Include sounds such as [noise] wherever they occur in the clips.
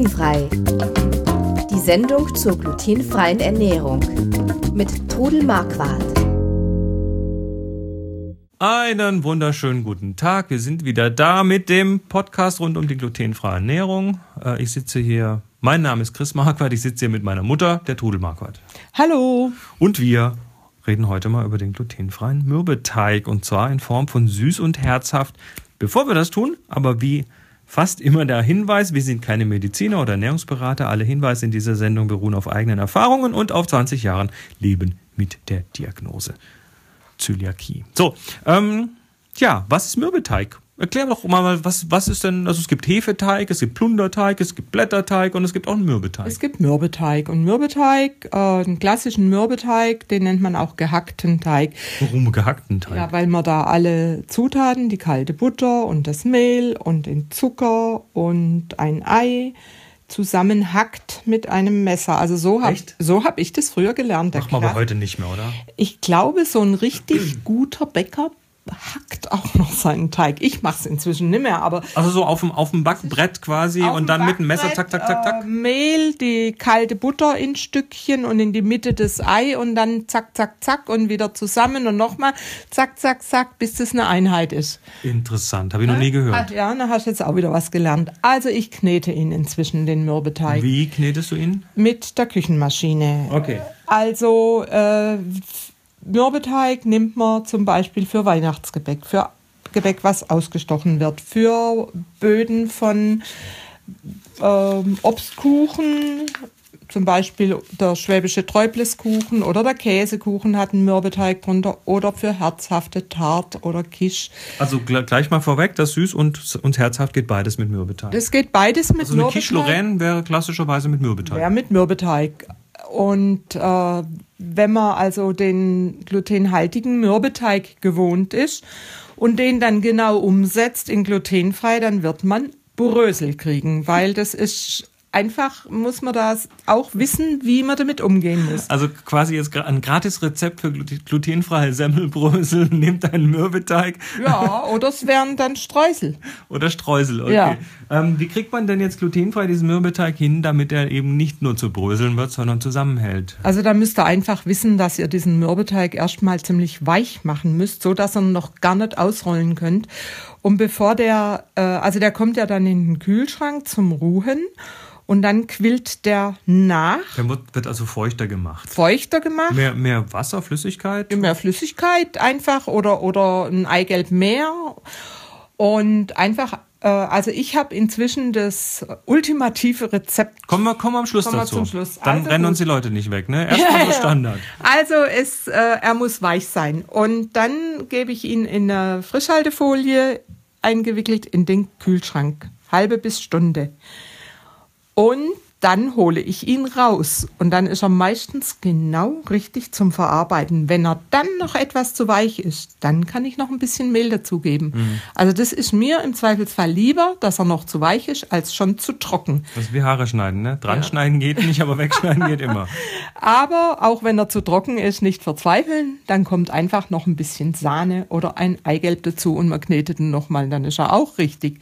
Glutenfrei. Die Sendung zur glutenfreien Ernährung mit Trudel Marquardt. Einen wunderschönen guten Tag. Wir sind wieder da mit dem Podcast rund um die glutenfreie Ernährung. Äh, ich sitze hier, mein Name ist Chris Marquardt, ich sitze hier mit meiner Mutter, der Trudel Marquardt. Hallo. Und wir reden heute mal über den glutenfreien Mürbeteig und zwar in Form von süß und herzhaft. Bevor wir das tun, aber wie fast immer der Hinweis, wir sind keine Mediziner oder Ernährungsberater. Alle Hinweise in dieser Sendung beruhen auf eigenen Erfahrungen und auf 20 Jahren Leben mit der Diagnose Zöliakie. So, ähm, ja, was ist Mürbeteig? Erklär doch mal, was, was ist denn, also es gibt Hefeteig, es gibt Plunderteig, es gibt Blätterteig und es gibt auch einen Mürbeteig. Es gibt Mürbeteig und Mürbeteig, äh, einen klassischen Mürbeteig, den nennt man auch gehackten Teig. Warum gehackten Teig? Ja, weil man da alle Zutaten, die kalte Butter und das Mehl und den Zucker und ein Ei zusammenhackt mit einem Messer. Also so habe so hab ich das früher gelernt. Macht man aber heute nicht mehr, oder? Ich glaube, so ein richtig guter Bäcker hackt auch noch seinen Teig. Ich mache es inzwischen nicht mehr, aber. Also so auf dem, auf dem Backbrett quasi und dann mit dem Messer zack, zack, zack, zack. Äh, Mehl, die kalte Butter in Stückchen und in die Mitte das Ei und dann zack, zack, zack und wieder zusammen und nochmal zack, zack, zack, bis das eine Einheit ist. Interessant, habe ich noch nie gehört. Ja, da hast du jetzt auch wieder was gelernt. Also ich knete ihn inzwischen, den Mürbeteig. Wie knetest du ihn? Mit der Küchenmaschine. Okay. Also äh, Mürbeteig nimmt man zum Beispiel für Weihnachtsgebäck, für Gebäck, was ausgestochen wird, für Böden von ähm, Obstkuchen, zum Beispiel der schwäbische Träubleskuchen oder der Käsekuchen hat einen Mürbeteig drunter oder für herzhafte Tart oder Kisch. Also gleich mal vorweg, das süß und, und herzhaft geht beides mit Mürbeteig. Das geht beides mit also eine Quiche Lorraine wäre klassischerweise mit Mürbeteig. Wäre mit Mürbeteig. Und äh, wenn man also den glutenhaltigen Mürbeteig gewohnt ist und den dann genau umsetzt in glutenfrei, dann wird man Brösel kriegen, weil das ist einfach muss man da auch wissen, wie man damit umgehen muss. Also quasi jetzt ein gratis Rezept für glutenfreie Semmelbrösel, [laughs] nehmt einen Mürbeteig. Ja, oder es wären dann Streusel. [laughs] Oder Streusel, okay. Ja. Ähm, wie kriegt man denn jetzt glutenfrei diesen Mürbeteig hin, damit er eben nicht nur zu Bröseln wird, sondern zusammenhält? Also da müsst ihr einfach wissen, dass ihr diesen Mürbeteig erstmal ziemlich weich machen müsst, so dass ihr ihn noch gar nicht ausrollen könnt. Und bevor der, äh, also der kommt ja dann in den Kühlschrank zum Ruhen und dann quillt der nach. Der wird also feuchter gemacht. Feuchter gemacht. Mehr, mehr Wasser, Flüssigkeit? Mehr Flüssigkeit einfach oder, oder ein Eigelb mehr. Und einfach, also ich habe inzwischen das ultimative Rezept. Kommen wir, kommen wir am Schluss Kommen wir dazu. zum Schluss. Dann Also rennen gut. uns die Leute nicht weg, ne? [laughs] Erstmal so Standard. Also es, äh, er muss weich sein. Und dann gebe ich ihn in eine Frischhaltefolie eingewickelt in den Kühlschrank. Halbe bis Stunde. Und dann hole ich ihn raus. Und dann ist er meistens genau richtig zum Verarbeiten. Wenn er dann noch etwas zu weich ist, dann kann ich noch ein bisschen Mehl dazugeben. Also das ist mir im Zweifelsfall lieber, dass er noch zu weich ist, als schon zu trocken. Das ist wie Haare schneiden, ne? Dran schneiden geht nicht, aber wegschneiden geht immer. [laughs] Aber auch wenn er zu trocken ist, nicht verzweifeln. Dann kommt einfach noch ein bisschen Sahne oder ein Eigelb dazu und man knetet ihn nochmal, dann ist er auch richtig.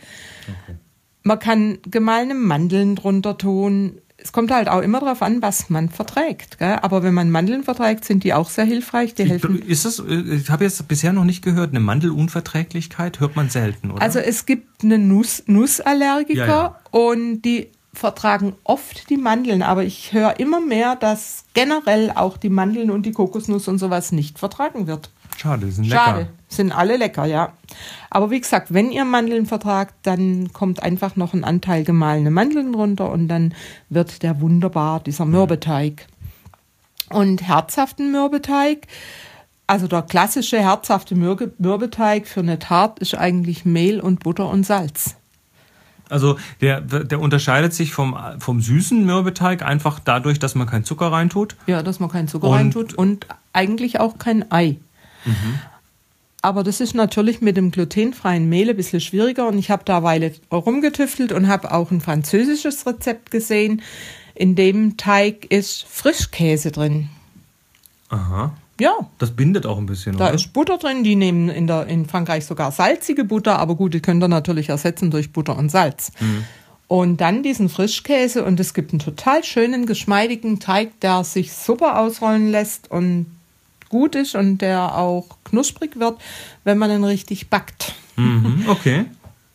Man kann gemahlene Mandeln drunter tun. Es kommt halt auch immer darauf an, was man verträgt. Gell? Aber wenn man Mandeln verträgt, sind die auch sehr hilfreich. Die helfen. Ist das, äh, ich habe jetzt bisher noch nicht gehört, eine Mandelunverträglichkeit hört man selten, oder? Also es gibt eine Nuss, Nussallergiker Ja, ja. und die vertragen oft die Mandeln, aber ich höre immer mehr, dass generell auch die Mandeln und die Kokosnuss und sowas nicht vertragen wird. Schade, sind Schade. lecker. Sind alle lecker, ja. Aber wie gesagt, wenn ihr Mandeln vertragt, dann kommt einfach noch ein Anteil gemahlene Mandeln runter und dann wird der wunderbar, dieser Mürbeteig. Und herzhaften Mürbeteig, also der klassische herzhafte Mürbe Mürbeteig für eine Tart ist eigentlich Mehl und Butter und Salz. Also der, der unterscheidet sich vom, vom süßen Mürbeteig einfach dadurch, dass man keinen Zucker reintut. Ja, dass man keinen Zucker Und- reintut und eigentlich auch kein Ei. Aber das ist natürlich mit dem glutenfreien Mehl ein bisschen schwieriger und ich habe da eine Weile rumgetüftelt und habe auch ein französisches Rezept gesehen. In dem Teig ist Frischkäse drin. Aha. Ja, Das bindet auch ein bisschen, da oder? ist Butter drin. Die nehmen in, der, in Frankreich sogar salzige Butter, aber gut, die könnt ihr natürlich ersetzen durch Butter und Salz. Und dann diesen Frischkäse und es gibt einen total schönen, geschmeidigen Teig, der sich super ausrollen lässt und gut ist und der auch knusprig wird, wenn man ihn richtig backt. Mhm, okay.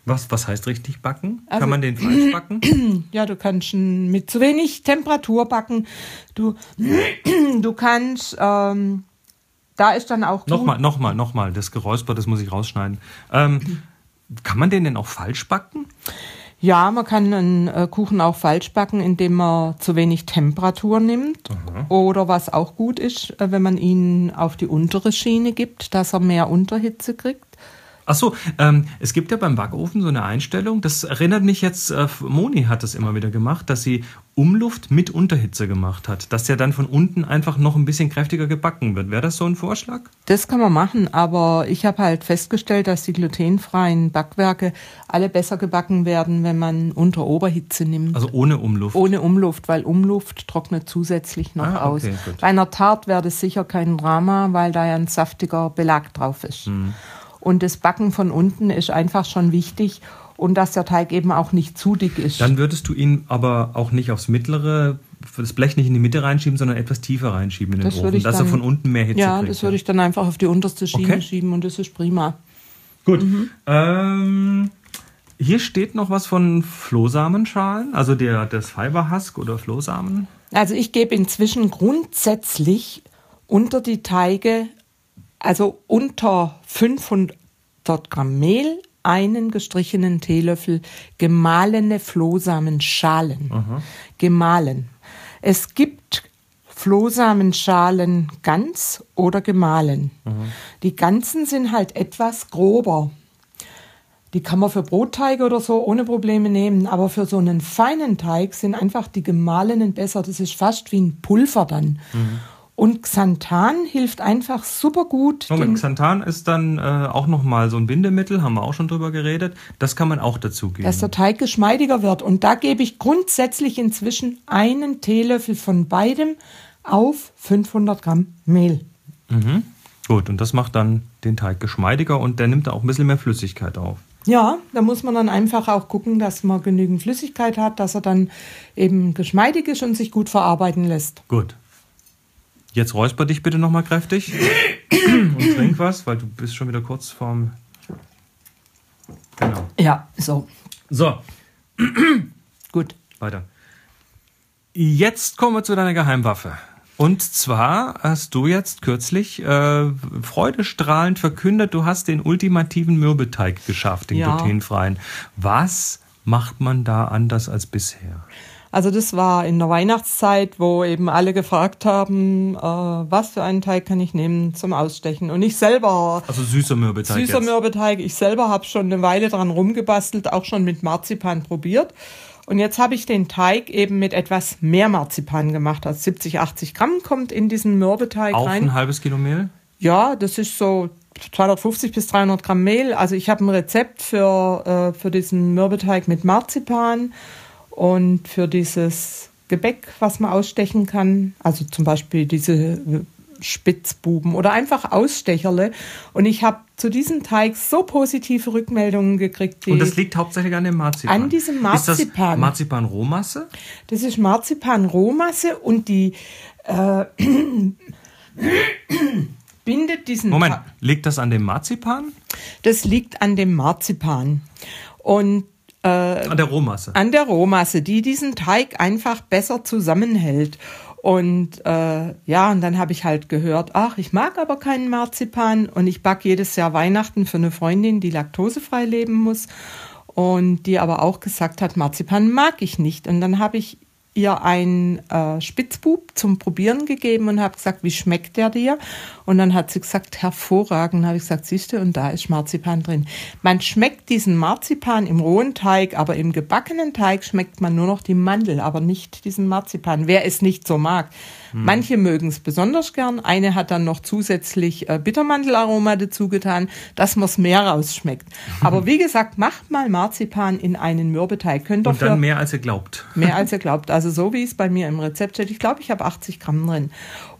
Was, was heißt richtig backen? Also- Kann man den [clears throat] falsch backen? Ja, du kannst ihn mit zu wenig Temperatur backen. Du, [clears throat] du kannst, ähm, da ist dann auch. Nochmal, nochmal, nochmal. Das Geräusper, das muss ich rausschneiden. Ähm, kann man den denn auch falsch backen? Ja, man kann einen äh, Kuchen auch falsch backen, indem man zu wenig Temperatur nimmt. Oder was auch gut ist, äh, wenn man ihn auf die untere Schiene gibt, dass er mehr Unterhitze kriegt. Ach so, ähm, es gibt ja beim Backofen so eine Einstellung, das erinnert mich jetzt, äh, Moni hat das immer wieder gemacht, dass sie Umluft mit Unterhitze gemacht hat, dass der dann von unten einfach noch ein bisschen kräftiger gebacken wird. Wäre das so ein Vorschlag? Das kann man machen, aber ich habe halt festgestellt, dass die glutenfreien Backwerke alle besser gebacken werden, wenn man unter Oberhitze nimmt. Also ohne Umluft. Ohne Umluft, weil Umluft trocknet zusätzlich noch Ah, aus. okay, gut. Bei einer Tart wäre das sicher kein Drama, weil da ja ein saftiger Belag drauf ist. Hm. Und das Backen von unten ist einfach schon wichtig und dass der Teig eben auch nicht zu dick ist. Dann würdest du ihn aber auch nicht aufs mittlere, das Blech nicht in die Mitte reinschieben, sondern etwas tiefer reinschieben in den Das Ofen, dass er dann- von unten mehr Hitze ja, kriegt. das würde ich dann einfach auf die unterste Schiene Okay. schieben und das ist prima. Gut. Ähm, hier steht noch was von Flohsamenschalen, also der, das Fiberhusk oder Flohsamen. Also ich gebe inzwischen grundsätzlich unter die Teige, also unter 500 Gramm Mehl, einen gestrichenen Teelöffel gemahlene Flohsamenschalen. Gemahlen. Es gibt Flohsamenschalen ganz oder gemahlen. Die ganzen sind halt etwas grober. Die kann man für Brotteige oder so ohne Probleme nehmen, aber für so einen feinen Teig sind einfach die gemahlenen besser. Das ist fast wie ein Pulver dann. Und Xanthan hilft einfach super gut. Moment, Xanthan ist dann äh, auch nochmal so ein Bindemittel, haben wir auch schon drüber geredet. Das kann man auch dazugeben. dass der Teig geschmeidiger wird. Und da gebe ich grundsätzlich inzwischen einen Teelöffel von beidem auf 500 Gramm Mehl. Gut, und das macht dann den Teig geschmeidiger und der nimmt da auch ein bisschen mehr Flüssigkeit auf. Ja, da muss man dann einfach auch gucken, dass man genügend Flüssigkeit hat, dass er dann eben geschmeidig ist und sich gut verarbeiten lässt. Gut. Jetzt räusper dich bitte nochmal kräftig [clears throat] und trink was, weil du bist schon wieder kurz vorm... Genau. Ja, so, So, [clears throat] gut. weiter. Jetzt kommen wir zu deiner Geheimwaffe. Und zwar hast du jetzt kürzlich äh, freudestrahlend verkündet, du hast den ultimativen Mürbeteig geschafft, den Ja. glutenfreien. Was macht man da anders als bisher? Also das war in der Weihnachtszeit, wo eben alle gefragt haben, äh, was für einen Teig kann ich nehmen zum Ausstechen. Und ich selber, Also süßer Mürbeteig süßer jetzt. Mürbeteig, ich selber habe schon eine Weile dran rumgebastelt, auch schon mit Marzipan probiert. Und jetzt habe ich den Teig eben mit etwas mehr Marzipan gemacht. Also 70, 80 Gramm kommt in diesen Mürbeteig Auf rein. ein halbes Kilo Mehl? Ja, das ist so 250 bis 300 Gramm Mehl. Also ich habe ein Rezept für, äh, für diesen Mürbeteig mit Marzipan und für dieses Gebäck, was man ausstechen kann. Also zum Beispiel diese äh, Spitzbuben oder einfach Ausstecherle. Und ich habe zu diesem Teig so positive Rückmeldungen gekriegt. Und das liegt hauptsächlich an dem Marzipan. An diesem Ist das Marzipan. Marzipan-Rohmasse? das ist Marzipan-Rohmasse und die äh, [coughs] bindet diesen Moment, liegt das an dem Marzipan? Das liegt an dem Marzipan und äh, An der Rohmasse. an der Rohmasse, die diesen Teig einfach besser zusammenhält. Und äh, ja, und dann habe ich halt gehört, ach, ich mag aber keinen Marzipan und ich backe jedes Jahr Weihnachten für eine Freundin, die laktosefrei leben muss und die aber auch gesagt hat, Marzipan mag ich nicht. Und dann habe ich ihr einen äh, Spitzbub zum Probieren gegeben und habe gesagt, wie schmeckt der dir? Und dann hat sie gesagt, hervorragend. habe ich gesagt, siehst du, und da ist Marzipan drin. Man schmeckt diesen Marzipan im rohen Teig, aber im gebackenen Teig schmeckt man nur noch die Mandel, aber nicht diesen Marzipan. Wer es nicht so mag. Manche mögen es besonders gern. Eine hat dann noch zusätzlich äh, Bittermandelaroma dazu getan, dass man es mehr rausschmeckt. [laughs] Aber wie gesagt, macht mal Marzipan in einen Mürbeteig. Könnt Und dann mehr als ihr glaubt. [laughs] Mehr als ihr glaubt. Also so wie es bei mir im Rezept steht. Ich glaube, ich habe 80 Gramm drin.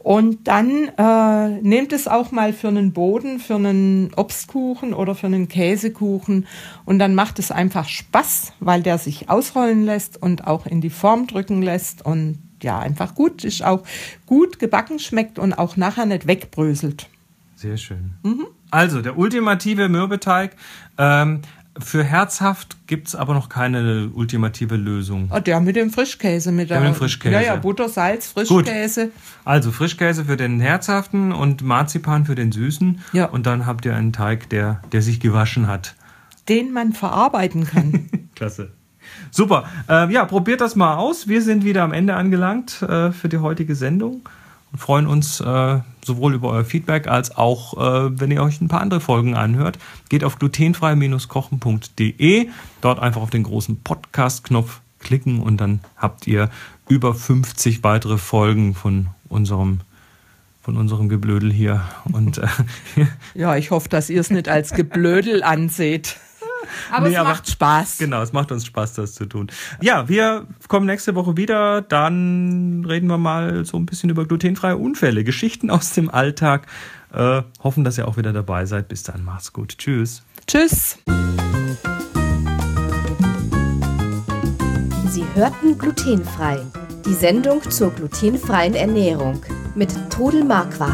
Und dann äh, nehmt es auch mal für einen Boden, für einen Obstkuchen oder für einen Käsekuchen. Und dann macht es einfach Spaß, weil der sich ausrollen lässt und auch in die Form drücken lässt. Und ja, einfach gut ist, auch gut gebacken schmeckt und auch nachher nicht wegbröselt. Sehr schön. Also, der ultimative Mürbeteig. Ähm, für herzhaft gibt es aber noch keine ultimative Lösung. Oh, der mit dem Frischkäse. Mit der, mit dem Frischkäse. Ja, ja, Butter, Salz, Gut. Frischkäse. Also Frischkäse für den herzhaften und Marzipan für den süßen. Ja. Und dann habt ihr einen Teig, der, der sich gewaschen hat. Den man verarbeiten kann. [laughs] Klasse. Super. Ähm, ja, probiert das mal aus. Wir sind wieder am Ende angelangt äh, für die heutige Sendung und freuen uns äh, sowohl über euer Feedback als auch, äh, wenn ihr euch ein paar andere Folgen anhört. Geht auf glutenfrei-kochen.de, dort einfach auf den großen Podcast-Knopf klicken und dann habt ihr über 50 weitere Folgen von unserem von unserem Geblödel hier und äh, [laughs] [laughs] Ja, ich hoffe, dass ihr es nicht als Geblödel anseht. Aber Nee, es aber- macht Spaß. Genau, es macht uns Spaß, das zu tun. Ja, wir kommen nächste Woche wieder. Dann reden wir mal so ein bisschen über glutenfreie Unfälle, Geschichten aus dem Alltag. Äh, hoffen, dass ihr auch wieder dabei seid. Bis dann, macht's gut. Tschüss. Tschüss. Sie hörten glutenfrei. Die Sendung zur glutenfreien Ernährung mit Todel Marquardt.